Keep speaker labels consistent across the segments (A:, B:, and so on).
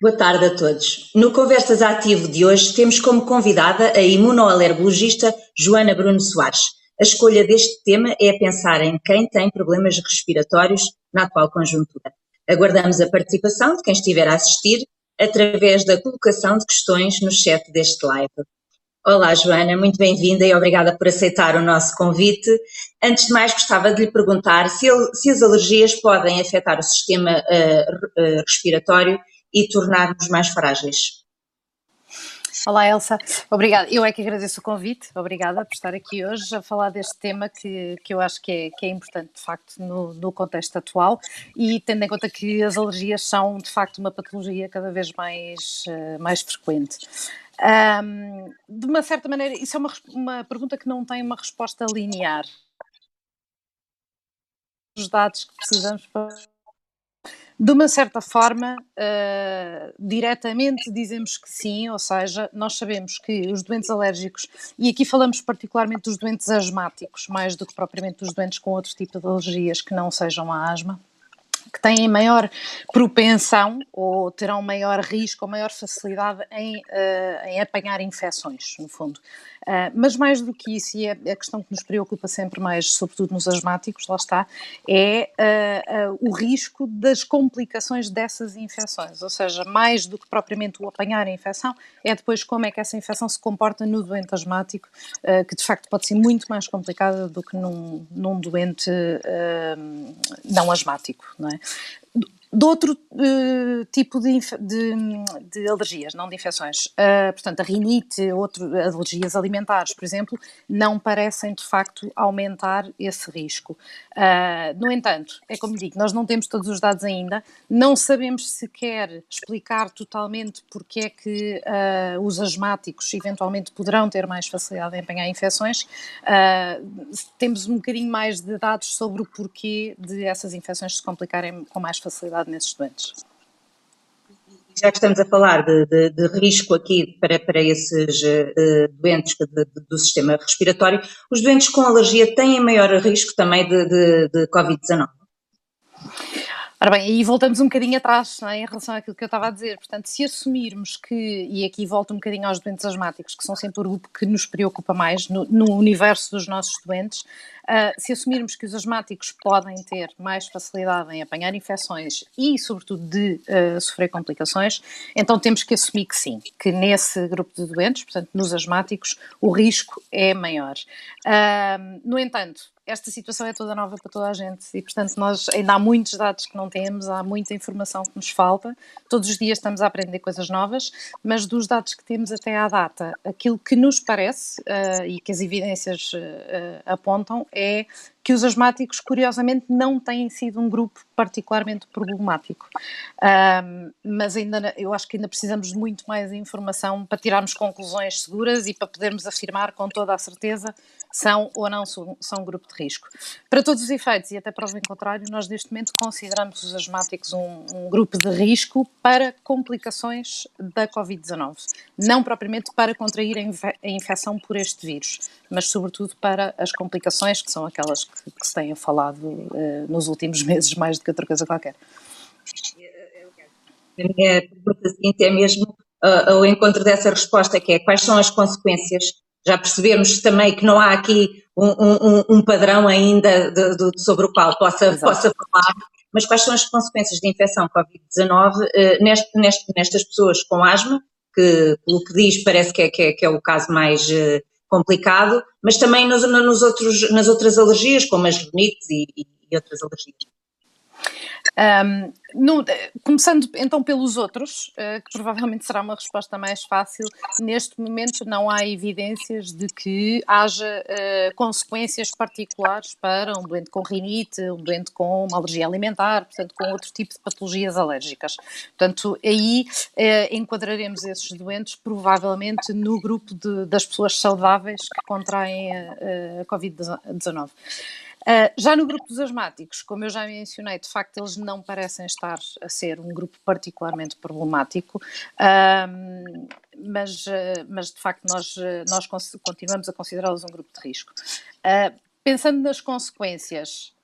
A: Boa tarde a todos. No Conversas Ativo de hoje temos como convidada a imunoalergologista Joana Bruno Soares. A escolha deste tema é pensar em quem tem problemas respiratórios na atual conjuntura. Aguardamos a participação de quem estiver a assistir através da colocação de questões no chat deste live. Olá, Joana, muito bem-vinda e obrigada por aceitar o nosso convite. Antes de mais, gostava de lhe perguntar se, se as alergias podem afetar o sistema uh, respiratório e tornar-nos mais frágeis.
B: Olá, Elsa. Obrigada. Eu é que agradeço o convite. Obrigada por estar aqui hoje a falar deste tema que, que eu acho que é, que é importante, de facto, no, no contexto atual e tendo em conta que as alergias são, de facto, uma patologia cada vez mais, uh, mais frequente. Um, de uma certa maneira, isso é uma, uma pergunta que não tem uma resposta linear. Os dados que precisamos para de uma certa forma, uh, diretamente dizemos que sim, ou seja, nós sabemos que os doentes alérgicos, e aqui falamos particularmente dos doentes asmáticos, mais do que propriamente dos doentes com outro tipo de alergias que não sejam a asma, que têm maior propensão ou terão maior risco ou maior facilidade em, uh, em apanhar infecções, no fundo. Uh, mas mais do que isso, e é a questão que nos preocupa sempre mais, sobretudo nos asmáticos, lá está, é uh, o risco das complicações dessas infecções. Ou seja, mais do que propriamente o apanhar a infecção, é depois como é que essa infecção se comporta no doente asmático, que de facto pode ser muito mais complicada do que num, num doente não asmático. Não é? né? De outro uh, tipo de, de, de, alergias, não de infecções. Uh, portanto, a rinite, outro, alergias alimentares, por exemplo, não parecem de facto aumentar esse risco. Uh, no entanto, é como digo, nós não temos todos os dados ainda, não sabemos sequer explicar totalmente porque é que os asmáticos eventualmente poderão ter mais facilidade em apanhar infecções. temos um bocadinho mais de dados sobre o porquê de essas infecções se complicarem com mais facilidade nesses doentes.
A: Já que estamos a falar de, de, de risco aqui para, para esses uh, doentes de, do sistema respiratório, os doentes com alergia têm maior risco também de, de Covid-19?
B: Ora bem, aí voltamos um bocadinho atrás é, em relação àquilo que eu estava a dizer. Portanto, se assumirmos que, e aqui volto um bocadinho aos doentes asmáticos, que são sempre o grupo que nos preocupa mais no, no universo dos nossos doentes, Uh, se assumirmos que os asmáticos podem ter mais facilidade em apanhar infecções e, sobretudo, de uh, sofrer complicações, então temos que assumir que sim, que nesse grupo de doentes, portanto, nos asmáticos, o risco é maior. Uh, no entanto, esta situação é toda nova para toda a gente e, portanto, nós ainda há muitos dados que não temos, há muita informação que nos falta. Todos os dias estamos a aprender coisas novas, mas dos dados que temos até à data, aquilo que nos parece uh, e que as evidências uh, apontam é que os asmáticos, curiosamente, não têm sido um grupo particularmente problemático. Um, mas ainda, eu acho que ainda precisamos de muito mais informação para tirarmos conclusões seguras e para podermos afirmar com toda a certeza são ou não são, são um grupo de risco. Para todos os efeitos, e até prova em contrário, nós neste momento consideramos os asmáticos um, um grupo de risco para complicações da Covid-19. Não propriamente para contrair a, infe a infecção por este vírus, mas sobretudo para as complicações, que são aquelas que que, que se tenha falado uh, nos últimos meses, mais do que outra coisa qualquer.
A: A minha pergunta seguinte é mesmo uh, ao encontro dessa resposta, que é quais são as consequências? Já percebemos também que não há aqui um, um, um padrão ainda de, de, sobre o qual possa, possa falar, mas quais são as consequências de infecção Covid-19 uh, neste, neste, nestas pessoas com asma, que, pelo que diz, parece que é, que é, que é o caso mais uh, complicado, mas também nos, nos outros, nas outras alergias, como as rinites e, e outras alergias.
B: Um, no, começando então pelos outros, uh, que provavelmente será uma resposta mais fácil, neste momento não há evidências de que haja uh, consequências particulares para um doente com rinite, um doente com uma alergia alimentar, portanto, com outro tipo de patologias alérgicas. Portanto, aí uh, enquadraremos esses doentes provavelmente no grupo de, das pessoas saudáveis que contraem a, a Covid-19. Uh, já no grupo dos asmáticos, como eu já mencionei, de facto eles não parecem estar a ser um grupo particularmente problemático, mas, uh, mas de facto nós, nós continuamos a considerá-los um grupo de risco. pensando nas consequências,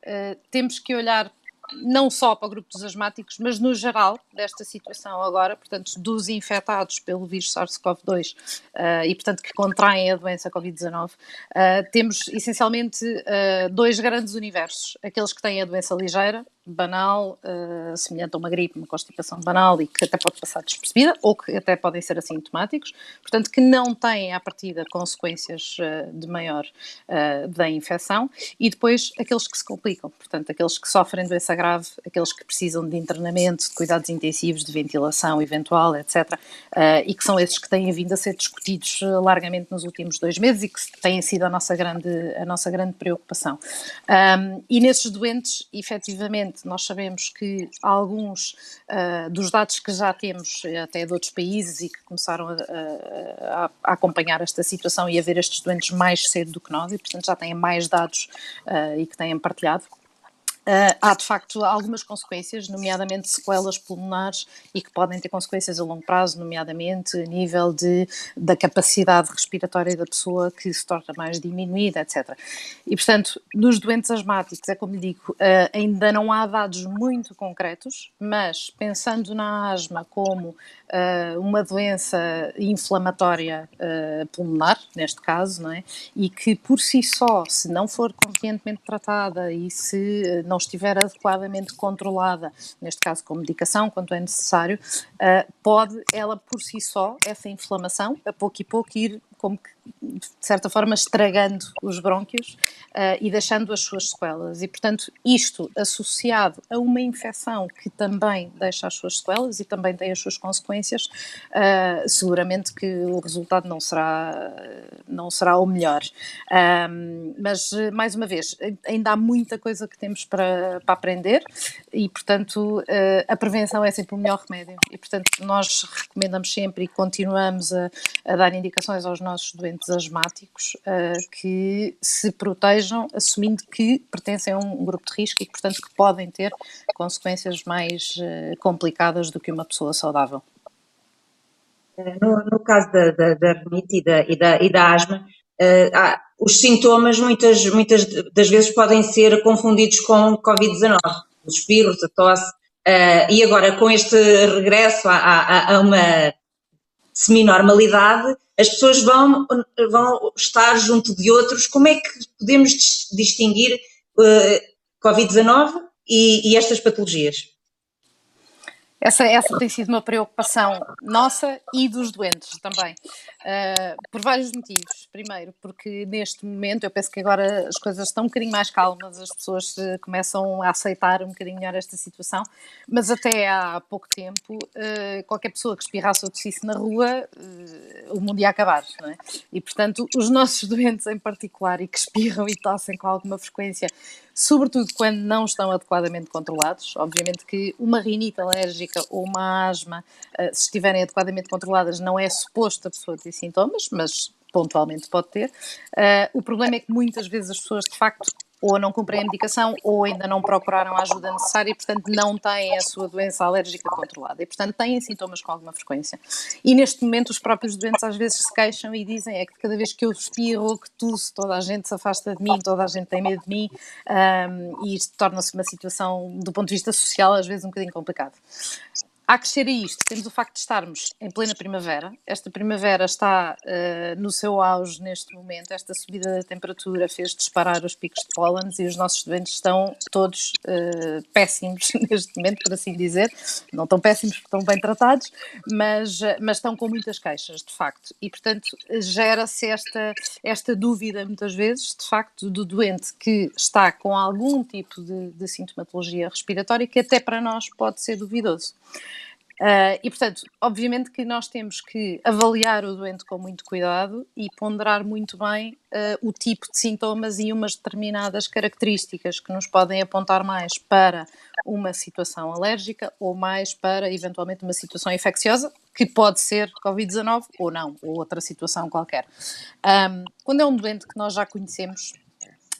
B: temos que olhar não só para o grupo dos asmáticos, mas no geral desta situação agora, portanto, dos infectados pelo vírus SARS-CoV-2 uh, e, portanto, que contraem a doença Covid-19, uh, temos essencialmente uh, dois grandes universos: aqueles que têm a doença ligeira, banal, uh, semelhante a uma gripe, uma constipação banal e que até pode passar despercebida ou que até podem ser assintomáticos, portanto que não têm à partida consequências uh, de maior uh, da infecção e depois aqueles que se complicam, portanto aqueles que sofrem doença grave, aqueles que precisam de internamento, de cuidados intensivos, de ventilação eventual, etc. e que são esses que têm vindo a ser discutidos largamente nos últimos dois meses e que têm sido a nossa grande, a nossa grande preocupação. Um, e nesses doentes, efetivamente, nós sabemos que alguns uh, dos dados que já temos, até de outros países, e que começaram a, a, a, acompanhar esta situação e a ver estes doentes mais cedo do que nós, e portanto já têm mais dados uh, e que têm partilhado, Uh, há de facto algumas consequências, nomeadamente sequelas pulmonares e que podem ter consequências a longo prazo, nomeadamente a nível de, da capacidade respiratória da pessoa que se torna mais diminuída, etc. E portanto, nos doentes asmáticos, é como lhe digo, uh, ainda não há dados muito concretos, mas pensando na asma como uh, uma doença inflamatória pulmonar, neste caso, não é? e que por si só, se não for convenientemente tratada e se não estiver adequadamente controlada, neste caso com medicação, quanto é necessário, uh, pode ela por si só, essa inflamação, a pouco e pouco ir como que de certa forma estragando os brônquios uh, e deixando as suas sequelas. E, portanto, isto associado a uma infecção que também deixa as suas sequelas e também tem as suas consequências, uh, seguramente que o resultado não será, não será o melhor. Mas, mais uma vez, ainda há muita coisa que temos para, para aprender e, portanto, uh, a prevenção é sempre o melhor remédio. E, portanto, nós recomendamos sempre e continuamos a, a dar indicações aos nossos doentes doentes asmáticos uh, que se protejam, assumindo que pertencem a um grupo de risco e portanto, que podem ter consequências mais uh, complicadas do que uma pessoa saudável.
A: No, no caso da, da, da e da, e da, e da asma, há, os sintomas muitas, muitas das vezes podem ser confundidos com Covid-19, os espirros, a tosse, e agora com este regresso a, a, a uma semi-normalidade, as pessoas vão, vão estar junto de outros. Como é que podemos distinguir uh, Covid-19 e, e estas patologias?
B: Essa, essa tem sido uma preocupação nossa e dos doentes também, uh, por vários motivos. Primeiro, porque neste momento, eu penso que agora as coisas estão um bocadinho mais calmas, as pessoas uh, começam a aceitar um bocadinho melhor esta situação, mas até há pouco tempo, uh, qualquer pessoa que espirrasse ou tossisse na rua, o mundo ia acabar, não é? E portanto, os nossos doentes em particular e que espirram e tossem com alguma frequência, sobretudo quando não estão adequadamente controlados. Obviamente que uma rinite alérgica ou uma asma, eh, se estiverem adequadamente controladas, não é suposto a pessoa ter sintomas, mas pontualmente pode ter. Uh, o problema é que muitas vezes as pessoas de facto ou não cumprem a medicação ou ainda não procuraram a ajuda necessária e, portanto, não têm a sua doença alérgica controlada e, portanto, têm sintomas com alguma frequência. E neste momento os próprios doentes às vezes se queixam e dizem é que cada vez que eu espirro, que tuço, toda a gente se afasta de mim, toda a gente tem medo de mim um, e isto torna-se uma situação, do ponto de vista social, às vezes um bocadinho complicado. A crescer a isto, temos o facto de estarmos em plena primavera. Esta primavera está uh, no seu auge neste momento. Esta subida da temperatura fez disparar os picos de pólenes e os nossos doentes estão todos uh, péssimos neste momento, por assim dizer. Não tão péssimos porque estão bem tratados, mas, uh, mas estão com muitas queixas, de facto. E, portanto, gera-se esta, esta dúvida, muitas vezes, de facto, do doente que está com algum tipo de, de sintomatologia respiratória que até para nós pode ser duvidoso. Uh, e, portanto, obviamente que nós temos que avaliar o doente com muito cuidado e ponderar muito bem uh, o tipo de sintomas e umas determinadas características que nos podem apontar mais para uma situação alérgica ou mais para, eventualmente, uma situação infecciosa, que pode ser Covid-19 ou não, ou outra situação qualquer. Um, quando é um doente que nós já conhecemos,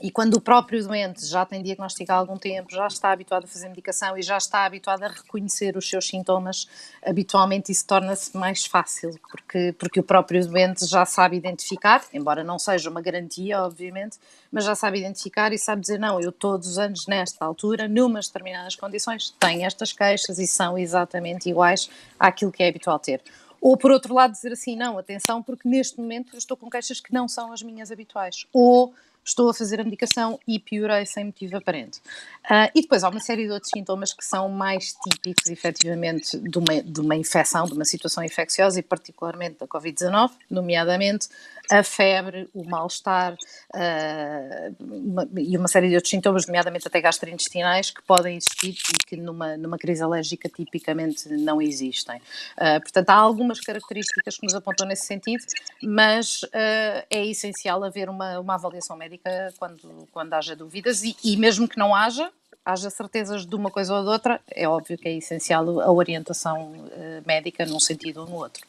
B: E quando o próprio doente já tem diagnóstico há algum tempo, já está habituado a fazer medicação e já está habituado a reconhecer os seus sintomas, habitualmente isso torna-se mais fácil, porque, porque o próprio doente já sabe identificar, embora não seja uma garantia, obviamente, mas já sabe identificar e sabe dizer: não, eu todos os anos, nesta altura, numas determinadas condições, tenho estas queixas e são exatamente iguais àquilo que é habitual ter. Ou, por outro lado, dizer assim: não, atenção, porque neste momento eu estou com queixas que não são as minhas habituais. Ou estou a fazer a medicação e piorei sem motivo aparente. Uh, e depois há uma série de outros sintomas que são mais típicos, efetivamente, de uma, de uma infecção, de uma situação infecciosa e particularmente da Covid-19, nomeadamente a febre, o mal-estar uh, e uma série de outros sintomas, nomeadamente até gastrointestinais, que podem existir e que numa, numa crise alérgica tipicamente não existem. Uh, portanto, há algumas características que nos apontam nesse sentido, mas é essencial haver uma, uma avaliação médica quando, quando haja dúvidas e, e mesmo que não haja, haja certezas de uma coisa ou de outra, é óbvio que é essencial a orientação médica num sentido ou no outro.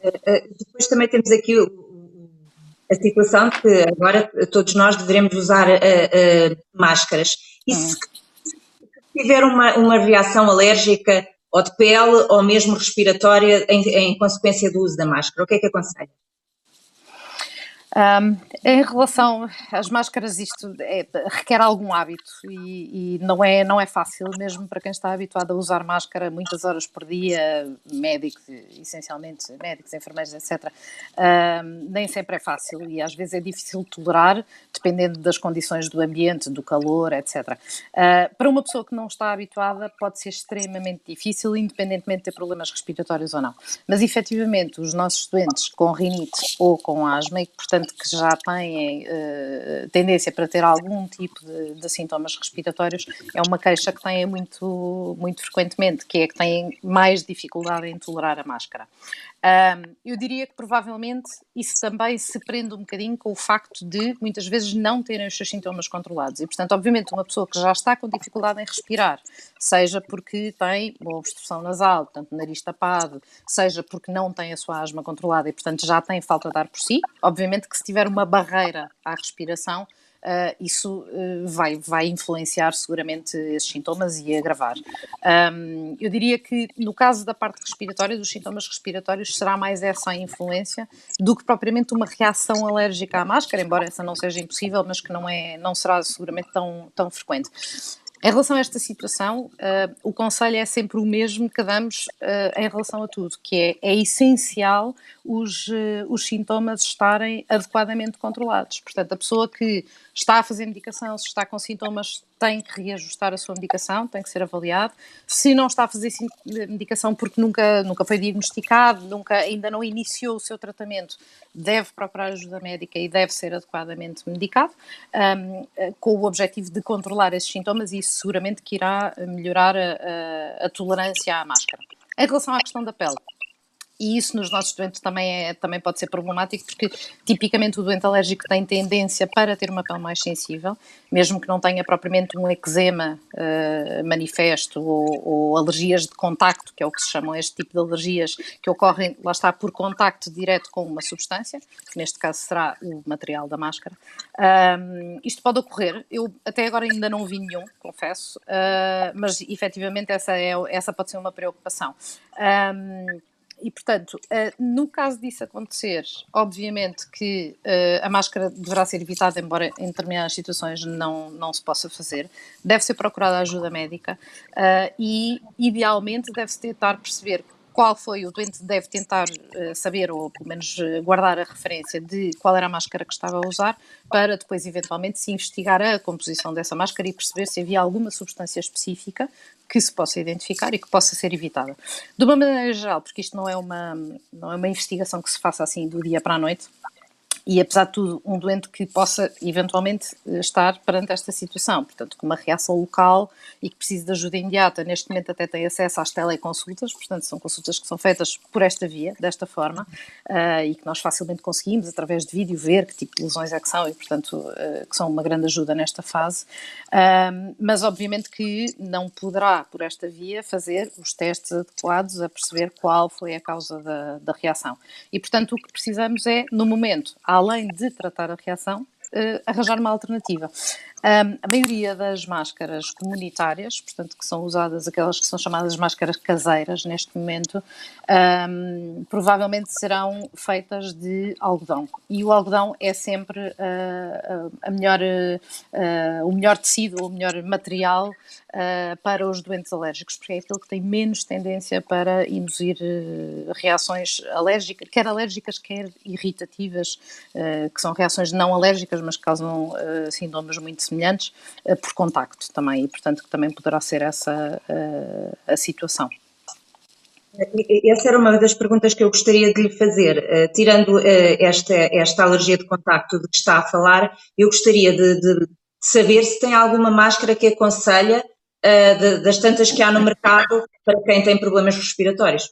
A: Eh, eh, depois também temos aqui a situação de que agora todos nós devemos usar máscaras. E se, se tiver uma, uma reação alérgica ou de pele ou mesmo respiratória em, em consequência do uso da máscara, o que é que aconselha?
B: Um, em relação às máscaras, isto é, requer algum hábito e, e, não, é, não é fácil, mesmo para quem está habituado a usar máscara muitas horas por dia, médicos, essencialmente médicos, enfermeiros, etc. Um, nem sempre é fácil e às vezes é difícil tolerar, dependendo das condições do ambiente, do calor, etc. Uh, para uma pessoa que não está habituada, pode ser extremamente difícil, independentemente de ter problemas respiratórios ou não. Mas efetivamente, os nossos doentes com rinite ou com asma, e portanto que já têm uh, tendência para ter algum tipo de, de, sintomas respiratórios, é uma queixa que têm muito, muito frequentemente, que é que têm mais dificuldade em tolerar a máscara. Um, eu diria que provavelmente isso também se prende um bocadinho com o facto de muitas vezes não terem os seus sintomas controlados. E, portanto, obviamente, uma pessoa que já está com dificuldade em respirar, seja porque tem uma obstrução nasal, portanto, nariz tapado, seja porque não tem a sua asma controlada e, portanto, já tem falta de ar por si, obviamente que se tiver uma barreira à respiração, uh, isso uh, vai, vai influenciar seguramente esses sintomas e agravar. Um, eu diria que no caso da parte respiratória, dos sintomas respiratórios, será mais essa a influência do que propriamente uma reação alérgica à máscara, embora essa não seja impossível, mas que não, é, não será seguramente tão, tão frequente. Em relação a esta situação, uh, o conselho é sempre o mesmo que damos uh, em relação a tudo, que é, é essencial os, uh, os sintomas estarem adequadamente controlados. Portanto, a pessoa que está a fazer medicação, se está com sintomas, tem que reajustar a sua medicação, tem que ser avaliado. Se não está a fazer medicação porque nunca, nunca foi diagnosticado, nunca, ainda não iniciou o seu tratamento, deve procurar ajuda médica e deve ser adequadamente medicado, um, com o objetivo de controlar esses sintomas e isso seguramente que irá melhorar a, a, a tolerância à máscara. Em relação à questão da pele, e isso nos nossos doentes também, é, também pode ser problemático, porque tipicamente o doente alérgico tem tendência para ter uma pele mais sensível, mesmo que não tenha propriamente um eczema uh, manifesto ou, ou, alergias de contacto, que é o que se chamam este tipo de alergias, que ocorrem, lá está, por contacto direto com uma substância, que neste caso será o material da máscara. Um, isto pode ocorrer, eu até agora ainda não vi nenhum, confesso, uh, mas efetivamente essa, é, essa pode ser uma preocupação. Um, e, portanto, uh, no caso disso acontecer, obviamente que uh, a máscara deverá ser evitada, embora em determinadas situações não, não se possa fazer. Deve ser procurada ajuda médica uh, e, idealmente, deve-se tentar perceber qual foi, o doente deve tentar uh, saber, ou pelo menos uh, guardar a referência de qual era a máscara que estava a usar, para depois eventualmente se investigar a composição dessa máscara e perceber se havia alguma substância específica que se possa identificar e que possa ser evitada. De uma maneira geral, porque isto não é uma, não é uma investigação que se faça assim do dia para a noite, e apesar de tudo, um doente que possa eventualmente eh, estar perante esta situação, portanto, com uma reação local e que precise de ajuda imediata, neste momento até tem acesso às teleconsultas, portanto, são consultas que são feitas por esta via, desta forma, uh, e que nós facilmente conseguimos, através de vídeo, ver que tipo de lesões é que são e, portanto, uh, que são uma grande ajuda nesta fase. Uh, mas, obviamente, que não poderá, por esta via, fazer os testes adequados a perceber qual foi a causa da, da reação. E, portanto, o que precisamos é, no momento, além de tratar a reação, uh, arranjar uma alternativa. Um, a maioria das máscaras comunitárias, portanto, que são usadas, aquelas que são chamadas máscaras caseiras neste momento, um, provavelmente serão feitas de algodão. E o algodão é sempre uh, a melhor, uh, o melhor tecido, o melhor material uh, para os doentes alérgicos, porque é aquele que tem menos tendência para induzir reações alérgicas, quer alérgicas, quer irritativas, que são reações não alérgicas, mas causam sintomas muito semelhantes uh, por contacto também, e portanto que também poderá ser essa uh, a situação.
A: Essa era uma das perguntas que eu gostaria de lhe fazer. Uh, tirando esta, esta alergia de contacto de que está a falar, eu gostaria de, de saber se tem alguma máscara que aconselha de, das tantas que há no mercado para quem tem problemas respiratórios.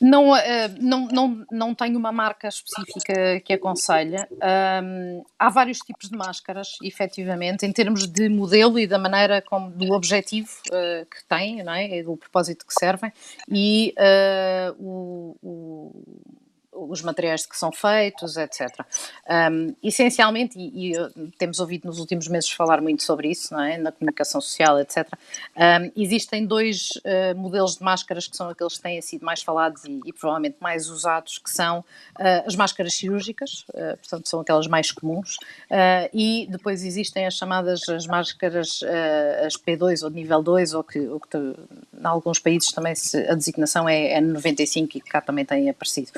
B: Não, eh, não, não, não tenho uma marca específica que aconselha. Um, há vários tipos de máscaras, efetivamente, em termos de modelo e da maneira como, do objetivo uh, que têm, não é? do propósito que servem, e uh, o, o os materiais que são feitos, etc. Um, essencialmente, e, e, temos ouvido nos últimos meses falar muito sobre isso, não é? na comunicação social, etc. Um, existem dois uh, modelos de máscaras que são aqueles que têm sido mais falados e, e provavelmente mais usados, que são uh, as máscaras cirúrgicas, uh, portanto são aquelas mais comuns, e depois existem as chamadas as máscaras as P2 ou de nível 2, ou que, ou que em alguns países também se, a designação é, N95 e cá também tem aparecido.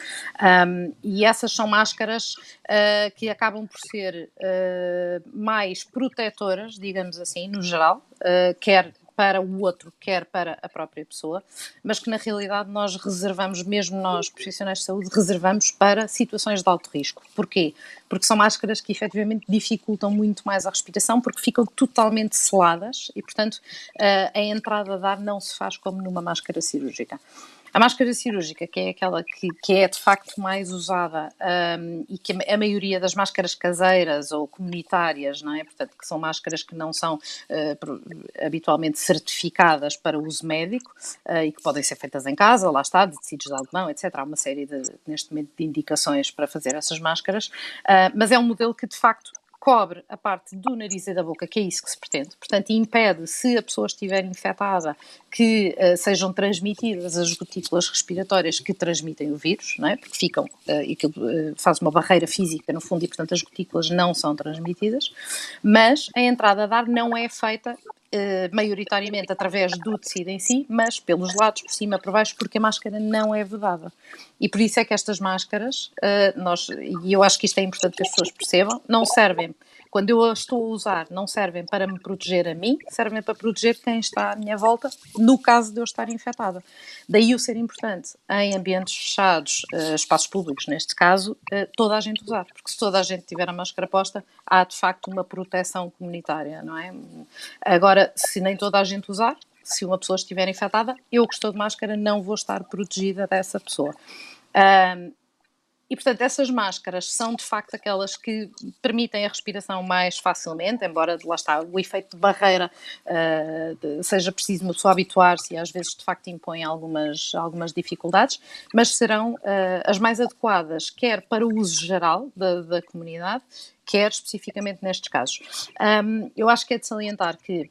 B: E essas são máscaras uh, que acabam por ser uh, mais protetoras, digamos assim, no geral, uh, quer para o outro, quer para a própria pessoa, mas que na realidade nós reservamos, mesmo nós profissionais de saúde, reservamos para situações de alto risco. Porquê? Porque são máscaras que efetivamente dificultam muito mais a respiração, porque ficam totalmente seladas e, portanto, a entrada de ar não se faz como numa máscara cirúrgica. A máscara cirúrgica, que é aquela que, que é de facto mais usada um, e que a, maioria das máscaras caseiras ou comunitárias, não é? Portanto, que são máscaras que não são uh, habitualmente certificadas para uso médico uh, e que podem ser feitas em casa, lá está, de tecidos de algodão, etc. Há uma série de, neste momento, de indicações para fazer essas máscaras, uh, mas é um modelo que de facto cobre a parte do nariz e da boca, que é isso que se pretende. Portanto, impede, se a pessoa estiver infectada, que uh, sejam transmitidas as gotículas respiratórias que transmitem o vírus, não é? porque ficam, uh, e aquilo uh, faz uma barreira física no fundo e, portanto, as gotículas não são transmitidas, mas a entrada de ar não é feita Uh, maioritariamente através do tecido em si, mas pelos lados, por cima, por baixo, porque a máscara não é vedada. E por isso é que estas máscaras, nós, e eu acho que isto é importante que as pessoas percebam, não servem quando eu a estou a usar, não servem para me proteger a mim, servem para proteger quem está à minha volta, no caso de eu estar infectada. Daí o ser importante, em ambientes fechados, uh, espaços públicos, neste caso, uh, toda a gente usar, porque se toda a gente tiver a máscara posta, há de facto uma proteção comunitária, não é? Agora, se nem toda a gente usar, se uma pessoa estiver infectada, eu que estou de máscara não vou estar protegida dessa pessoa. Um, e, portanto, essas máscaras são de facto aquelas que permitem a respiração mais facilmente, embora lá está o efeito de barreira uh, seja preciso uma pessoa habituar-se e às vezes de facto impõe algumas, algumas dificuldades, mas serão uh, as mais adequadas, quer para o uso geral da, da comunidade, quer especificamente nestes casos. Um, eu acho que é de salientar que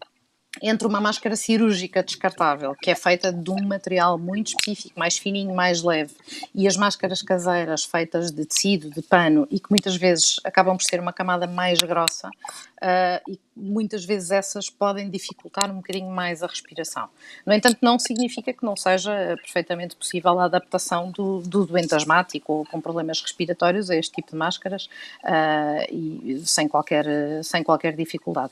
B: entre uma máscara cirúrgica descartável, que é feita de um material muito específico, mais fininho, mais leve, e as máscaras caseiras feitas de tecido, de pano, e que muitas vezes acabam por ser uma camada mais grossa, uh, e muitas vezes essas podem dificultar um bocadinho mais a respiração. No entanto, não significa que não seja perfeitamente possível a adaptação do, do doente asmático ou com problemas respiratórios a este tipo de máscaras, uh, e sem qualquer, sem qualquer dificuldade.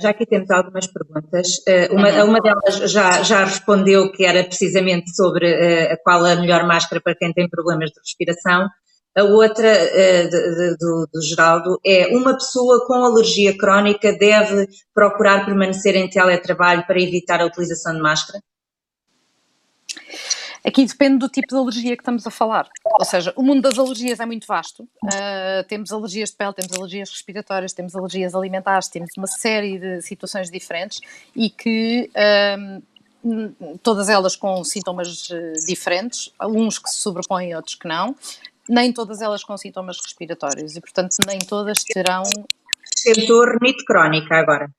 A: Já aqui temos algumas perguntas. Uh, uma, uhum. uma delas já, já respondeu que era precisamente sobre uh, qual a melhor máscara para quem tem problemas de respiração. A outra, uh, de, de, do, do Geraldo, é uma pessoa com alergia crónica deve procurar permanecer em teletrabalho para evitar a utilização de máscara?
B: Aqui depende do tipo de alergia que estamos a falar. Ou seja, o mundo das alergias é muito vasto. Uh, temos alergias de pele, temos alergias respiratórias, temos alergias alimentares, temos uma série de situações diferentes e que. Uh, todas elas com sintomas uh, diferentes, uns que se sobrepõem, outros que não. nem todas elas com sintomas respiratórios e, portanto, nem todas terão.
A: Acrescentou rinite crónica agora.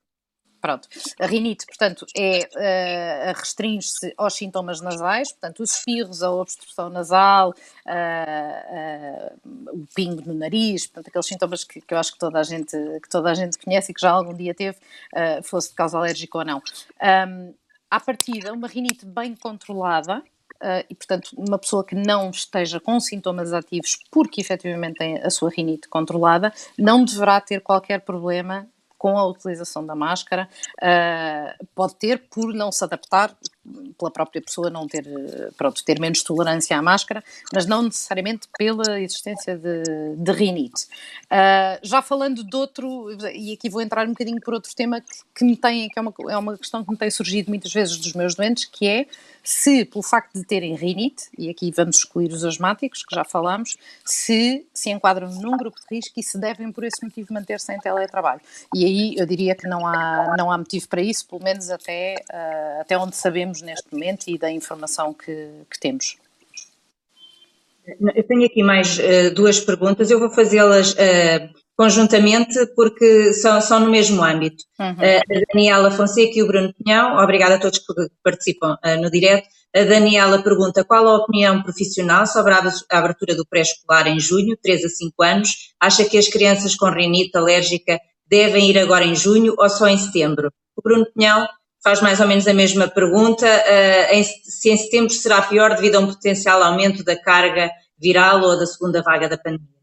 B: Pronto. A rinite, portanto, é, uh, restringe-se aos sintomas nasais, portanto, os espirros, a obstrução nasal, uh, uh, o pingo no nariz, portanto, aqueles sintomas que, que, eu acho que toda a gente, que toda a gente conhece e que já algum dia teve, fosse de causa alérgica ou não. Um, à partida, uma rinite bem controlada, Uh, e, portanto, uma pessoa que não esteja com sintomas ativos porque efetivamente tem a sua rinite controlada, não deverá ter qualquer problema com a utilização da máscara, uh, pode ter por não se adaptar, pela própria pessoa não ter, pronto, ter menos tolerância à máscara, mas não necessariamente pela existência de, de rinite. Uh, já falando de outro, e aqui vou entrar um bocadinho por outro tema que, que me tem, que é uma, é uma questão que me tem surgido muitas vezes dos meus doentes, que é se, pelo facto de terem rinite, e aqui vamos excluir os asmáticos, que já falámos, se se enquadram num grupo de risco e se devem, por esse motivo, manter-se em teletrabalho. E aí eu diria que não há, não há motivo para isso, pelo menos até, uh, até onde sabemos neste momento e da informação que, que temos.
A: Eu tenho aqui mais uh, duas perguntas, eu vou fazê-las uh, conjuntamente porque são, são no mesmo âmbito. Uhum. Uh, a Daniela Fonseca e o Bruno Pinhão, obrigada a todos que participam no direto. A Daniela pergunta qual a opinião profissional sobre a abertura do pré-escolar em junho, 3 a 5 anos. Acha que as crianças com rinite alérgica devem ir agora em junho ou só em setembro? O Bruno Pinhão faz mais ou menos a mesma pergunta. Em, se em setembro será pior devido a um potencial aumento da carga viral ou da segunda vaga da pandemia?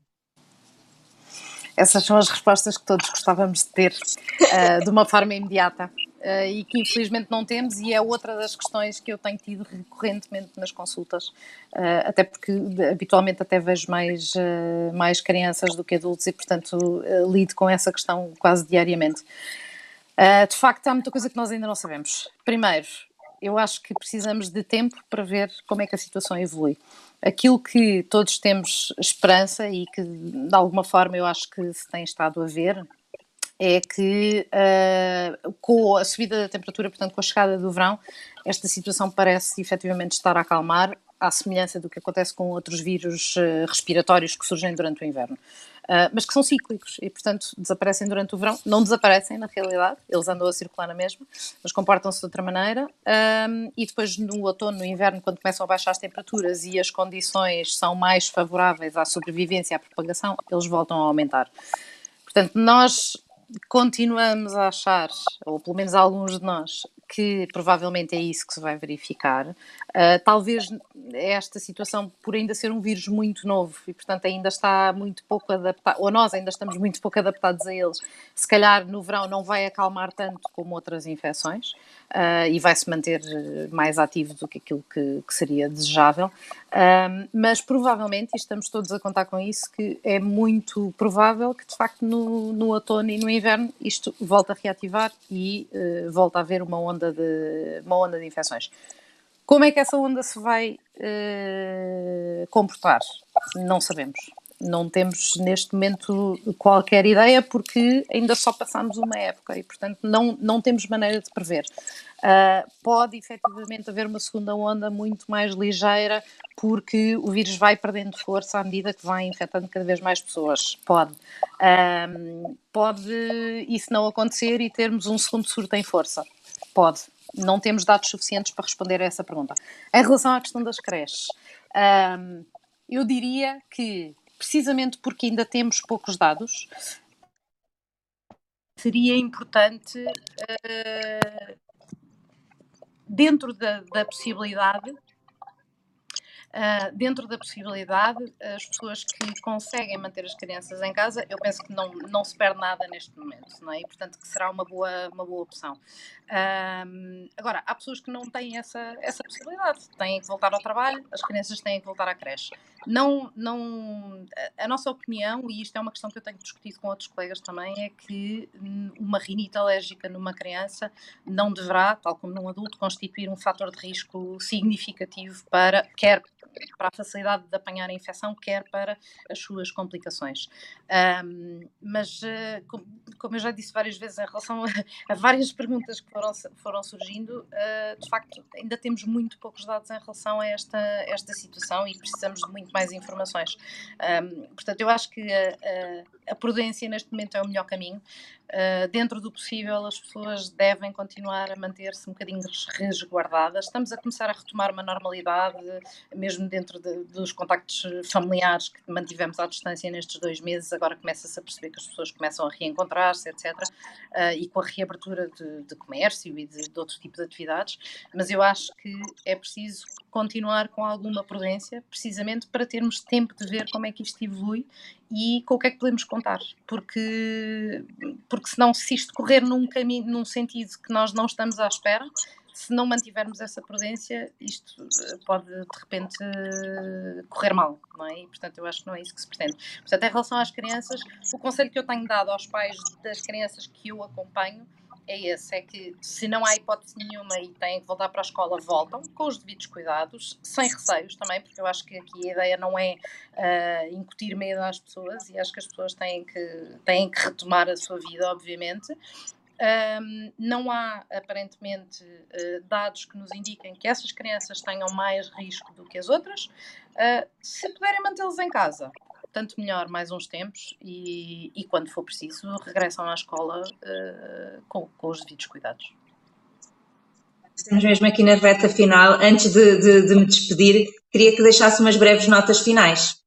B: Essas são as respostas que todos gostávamos de ter uh, de uma forma imediata uh, e que infelizmente não temos, e é outra das questões que eu tenho tido recorrentemente nas consultas, uh, até porque habitualmente até vejo mais, mais crianças do que adultos e, portanto, lido com essa questão quase diariamente. De facto, há muita coisa que nós ainda não sabemos. Primeiro, eu acho que precisamos de tempo para ver como é que a situação evolui aquilo que todos temos esperança e que de alguma forma eu acho que se tem estado a ver é que uh, com a subida da temperatura, portanto com a chegada do verão, esta situação parece efetivamente estar a acalmar, à semelhança do que acontece com outros vírus uh, respiratórios que surgem durante o inverno. Uh, mas que são cíclicos e, portanto, desaparecem durante o verão. Não desaparecem, na realidade, eles andam a circular na mesma, mas comportam-se de outra maneira. Um, e depois, no outono, no inverno, quando começam a baixar as temperaturas e as condições são mais favoráveis à sobrevivência e à propagação, eles voltam a aumentar. Portanto, nós continuamos a achar, ou pelo menos alguns de nós, que provavelmente é isso que se vai verificar. Uh, talvez esta situação, por ainda ser um vírus muito novo e, portanto, ainda está muito pouco adaptado, ou nós ainda estamos muito pouco adaptados a eles, se calhar no verão não vai acalmar tanto como outras infecções uh, e vai se manter mais ativo do que aquilo que, que seria desejável. Uh, mas provavelmente, e estamos todos a contar com isso, que é muito provável que de facto no, no outono e no inverno isto volta a reativar e uh, volta a haver uma onda de, uma onda de infecções. Como é que essa onda se vai comportar? Não sabemos não temos neste momento qualquer ideia porque ainda só passamos uma época e, portanto, não, não temos maneira de prever. Uh, pode efetivamente haver uma segunda onda muito mais ligeira porque o vírus vai perdendo força à medida que vai infectando cada vez mais pessoas. Pode. Uh, pode isso não acontecer e termos um segundo surto em força. Pode. Não temos dados suficientes para responder a essa pergunta. Em relação à questão das creches, uh, eu diria que precisamente porque ainda temos poucos dados, seria importante, uh, dentro da, da possibilidade, Uh, dentro da possibilidade, as pessoas que conseguem manter as crianças em casa, eu penso que não, não se perde nada neste momento, não é? E, portanto, que será uma boa, uma boa opção. Agora, há pessoas que não têm essa, essa possibilidade, têm que voltar ao trabalho, as crianças têm que voltar à creche. Não, não, a nossa opinião, e isto é uma questão que eu tenho discutido com outros colegas também, é que uma rinite alérgica numa criança não deverá, tal como num adulto, constituir um fator de risco significativo para quer para a facilidade de apanhar a infecção, quer para as suas complicações. Um, mas, como, como, eu já disse várias vezes, em relação a, a várias perguntas que foram, foram surgindo, uh, de facto, ainda temos muito poucos dados em relação a esta, esta situação e precisamos de muito mais informações. Um, portanto, eu acho que a, a, a, prudência neste momento é o melhor caminho. Uh, dentro do possível, as pessoas devem continuar a manter-se um bocadinho resguardadas. Estamos a começar a retomar uma normalidade, mesmo dentro de, dos contactos familiares que mantivemos à distância nestes dois meses. Agora começa-se a perceber que as pessoas começam a reencontrar-se, etc. Uh, e com a reabertura de, de comércio e de, de outro tipo de atividades. Mas eu acho que é preciso continuar com alguma prudência, precisamente para termos tempo de ver como é que isto evolui e com o que é que podemos contar, porque, porque senão se isto correr num caminho, num sentido que nós não estamos à espera, se não mantivermos essa prudência, isto eh, pode de repente correr mal, não é? E, portanto, eu acho que não é isso que se pretende. Portanto, em relação às crianças, o conselho que eu tenho dado aos pais das crianças que eu acompanho é esse, é que se não há hipótese nenhuma e têm que voltar para a escola, voltam com os devidos cuidados, sem receios também, porque eu acho que aqui a ideia não é uh, incutir medo às pessoas e acho que as pessoas têm que, têm que retomar a sua vida, obviamente. Um, não há, aparentemente, uh, dados que nos indiquem que essas crianças tenham mais risco do que as outras. Uh, se puderem mantê-los em casa, tanto melhor mais uns tempos e, e quando for preciso regressam à escola uh, com, com, os devidos cuidados.
A: Estamos mesmo aqui na reta final. Antes de, de, de me despedir, queria que deixasse umas breves notas finais.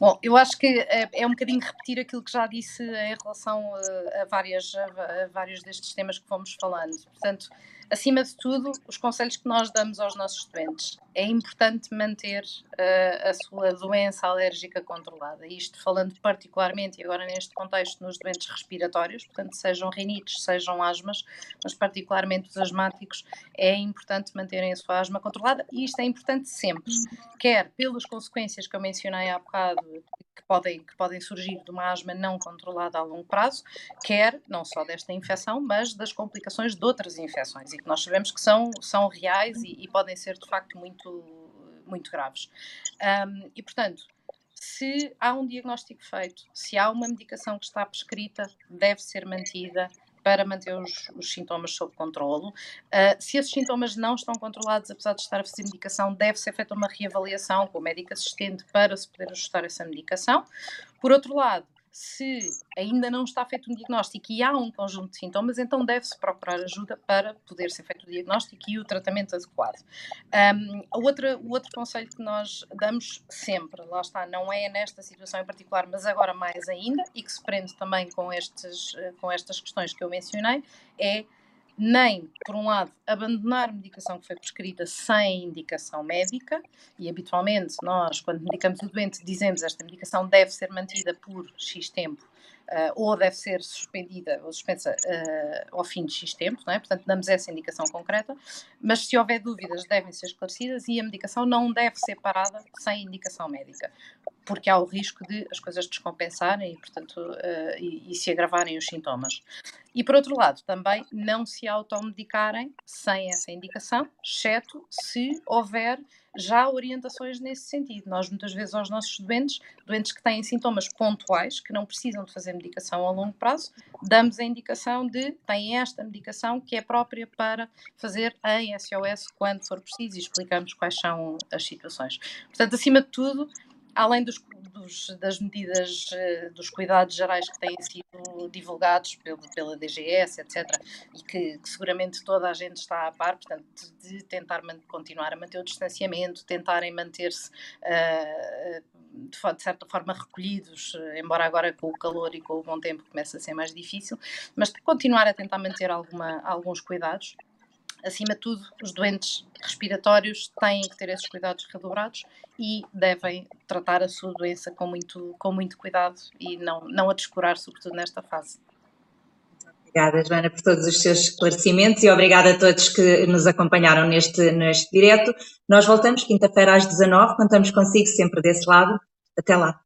B: Bom, eu acho que é, é, um bocadinho repetir aquilo que já disse em relação a, a, várias, a, a vários destes temas que fomos falando. Portanto, acima de tudo, os conselhos que nós damos aos nossos estudantes. É importante manter uh, a sua doença alérgica controlada. Isto falando particularmente, e agora neste contexto, nos doentes respiratórios, portanto, sejam rinites, sejam asmas, mas particularmente os asmáticos, é importante manterem a sua asma controlada e isto é importante sempre, quer pelas consequências que eu mencionei há bocado, que podem, que podem surgir de uma asma não controlada a longo prazo, quer não só desta infecção, mas das complicações de outras infecções que nós sabemos que são, são reais e, e podem ser de facto muito, muito graves. Um, e portanto, se há um diagnóstico feito, se há uma medicação que está prescrita, deve ser mantida para manter os, os sintomas sob controlo. Uh, se esses sintomas não estão controlados, apesar de estar a fazer medicação, deve ser feita uma reavaliação com o médico assistente para se poder ajustar essa medicação. Por outro lado, se ainda não está feito um diagnóstico e há um conjunto de sintomas, então deve-se procurar ajuda para poder ser feito o diagnóstico e o tratamento adequado. Um, outra, o outro conselho que nós damos sempre, lá está, não é nesta situação em particular, mas agora mais ainda, e que se prende também com, estes, com estas questões que eu mencionei, é nem, por um lado, abandonar medicação que foi prescrita sem indicação médica, e habitualmente nós, quando medicamos o doente, dizemos esta medicação deve ser mantida por X tempo uh, ou deve ser suspendida ou suspensa uh, ao fim de X tempo, não é? portanto damos essa indicação concreta, mas se houver dúvidas devem ser esclarecidas e a medicação não deve ser parada sem indicação médica, porque há o risco de as coisas descompensarem e, portanto, uh, e, e se agravarem os sintomas. E por outro lado, também não se automedicarem sem essa indicação, exceto se houver já orientações nesse sentido. Nós, muitas vezes, aos nossos doentes, doentes que têm sintomas pontuais, que não precisam de fazer medicação a longo prazo, damos a indicação de têm esta medicação que é própria para fazer em SOS quando for preciso e explicamos quais são as situações. Portanto, acima de tudo, além dos, dos, das medidas, eh, dos cuidados gerais que têm sido divulgados pelo, pela DGS, etc., e que, que, seguramente toda a gente está a par, portanto, de, tentar continuar a manter o distanciamento, tentarem manter-se. Uh, de, certa forma recolhidos, embora agora com o calor e com o bom tempo comece a ser mais difícil, mas continuar a tentar manter alguma, alguns cuidados acima de tudo, os doentes respiratórios têm que ter esses cuidados redobrados e devem tratar a sua doença com muito, com muito cuidado e não, não a descurar, sobretudo nesta fase.
A: Obrigada, Joana, por todos os seus esclarecimentos e obrigada a todos que nos acompanharam neste, neste direto. Nós voltamos quinta-feira às 19 contamos consigo sempre desse lado. Até lá.